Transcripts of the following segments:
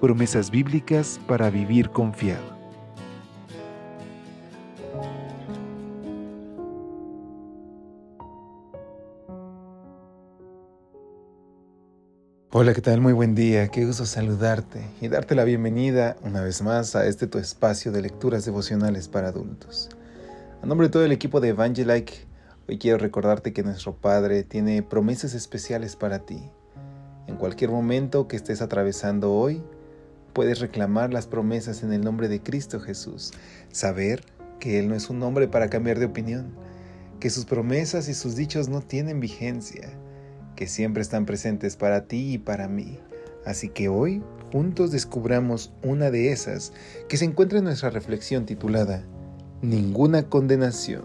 Promesas bíblicas para vivir confiado. Hola, ¿qué tal? Muy buen día. Qué gusto saludarte y darte la bienvenida una vez más a este tu espacio de lecturas devocionales para adultos. A nombre de todo el equipo de Evangelike, hoy quiero recordarte que nuestro Padre tiene promesas especiales para ti. En cualquier momento que estés atravesando hoy, puedes reclamar las promesas en el nombre de Cristo Jesús. Saber que Él no es un hombre para cambiar de opinión, que sus promesas y sus dichos no tienen vigencia que siempre están presentes para ti y para mí. Así que hoy juntos descubramos una de esas que se encuentra en nuestra reflexión titulada Ninguna condenación.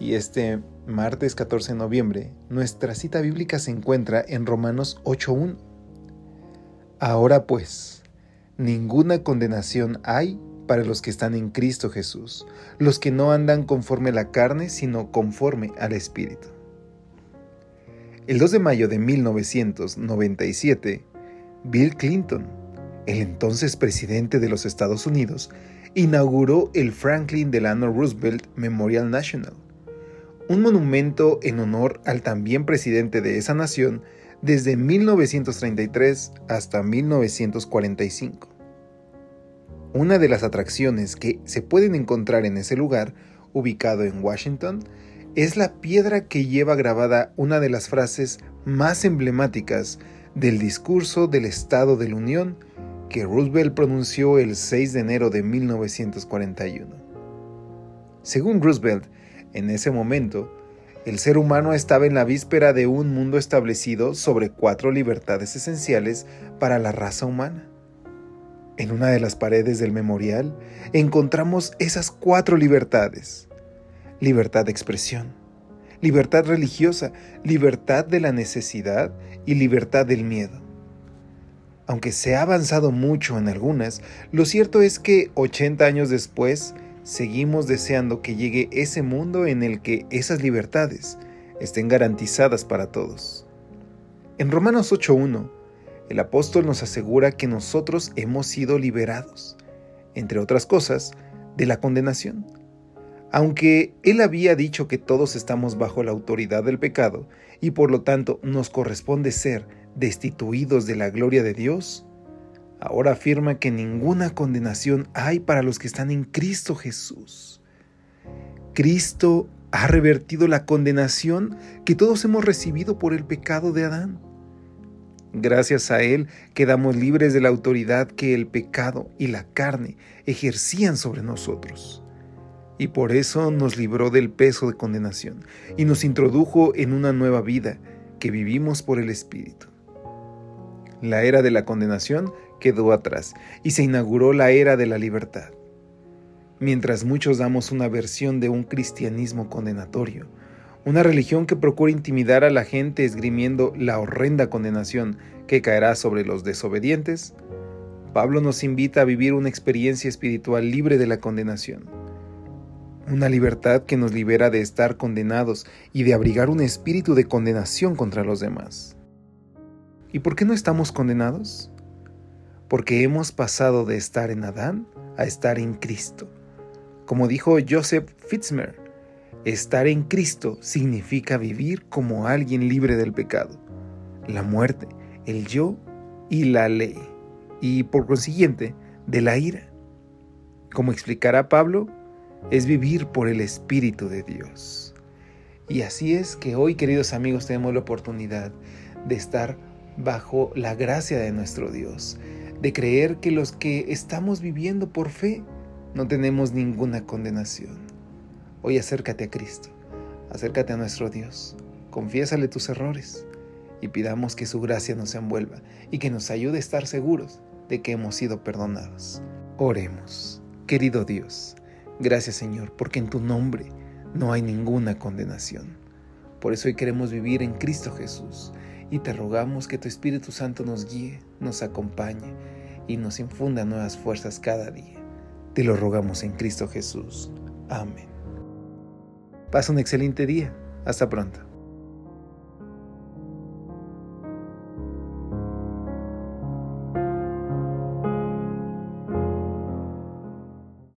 Y este martes 14 de noviembre, nuestra cita bíblica se encuentra en Romanos 8.1. Ahora pues, ninguna condenación hay para los que están en Cristo Jesús, los que no andan conforme a la carne, sino conforme al Espíritu. El 2 de mayo de 1997, Bill Clinton, el entonces presidente de los Estados Unidos, inauguró el Franklin Delano Roosevelt Memorial National, un monumento en honor al también presidente de esa nación desde 1933 hasta 1945. Una de las atracciones que se pueden encontrar en ese lugar, ubicado en Washington, es la piedra que lleva grabada una de las frases más emblemáticas del discurso del Estado de la Unión que Roosevelt pronunció el 6 de enero de 1941. Según Roosevelt, en ese momento, el ser humano estaba en la víspera de un mundo establecido sobre cuatro libertades esenciales para la raza humana. En una de las paredes del memorial encontramos esas cuatro libertades libertad de expresión, libertad religiosa, libertad de la necesidad y libertad del miedo. Aunque se ha avanzado mucho en algunas, lo cierto es que 80 años después seguimos deseando que llegue ese mundo en el que esas libertades estén garantizadas para todos. En Romanos 8.1, el apóstol nos asegura que nosotros hemos sido liberados, entre otras cosas, de la condenación aunque él había dicho que todos estamos bajo la autoridad del pecado y por lo tanto nos corresponde ser destituidos de la gloria de Dios, ahora afirma que ninguna condenación hay para los que están en Cristo Jesús. Cristo ha revertido la condenación que todos hemos recibido por el pecado de Adán. Gracias a Él quedamos libres de la autoridad que el pecado y la carne ejercían sobre nosotros y por eso nos libró del peso de condenación y nos introdujo en una nueva vida que vivimos por el Espíritu. La era de la condenación quedó atrás y se inauguró la era de la libertad. Mientras muchos damos una versión de un cristianismo condenatorio, una religión que procura intimidar a la gente esgrimiendo la horrenda condenación que caerá sobre los desobedientes, Pablo nos invita a vivir una experiencia espiritual libre de la condenación una libertad que nos libera de estar condenados y de abrigar un espíritu de condenación contra los demás. ¿Y por qué no estamos condenados? Porque hemos pasado de estar en Adán a estar en Cristo. Como dijo Joseph Fitzmer, estar en Cristo significa vivir como alguien libre del pecado, la muerte, el yo y la ley, y por consiguiente de la ira. Como explicará Pablo, es vivir por el Espíritu de Dios. Y así es que hoy, queridos amigos, tenemos la oportunidad de estar bajo la gracia de nuestro Dios, de creer que los que estamos viviendo por fe no tenemos ninguna condenación. Hoy acércate a Cristo, acércate a nuestro Dios, confiésale tus errores y pidamos que su gracia nos envuelva y que nos ayude a estar seguros de que hemos sido perdonados. Oremos. Querido Dios, gracias Señor, porque en tu nombre no hay ninguna condenación. Por eso hoy queremos vivir en Cristo Jesús y te rogamos que tu Espíritu Santo nos guíe, nos acompañe y nos infunda nuevas fuerzas cada día. Te lo rogamos en Cristo Jesús. Amén. Pasa un excelente día. Hasta pronto.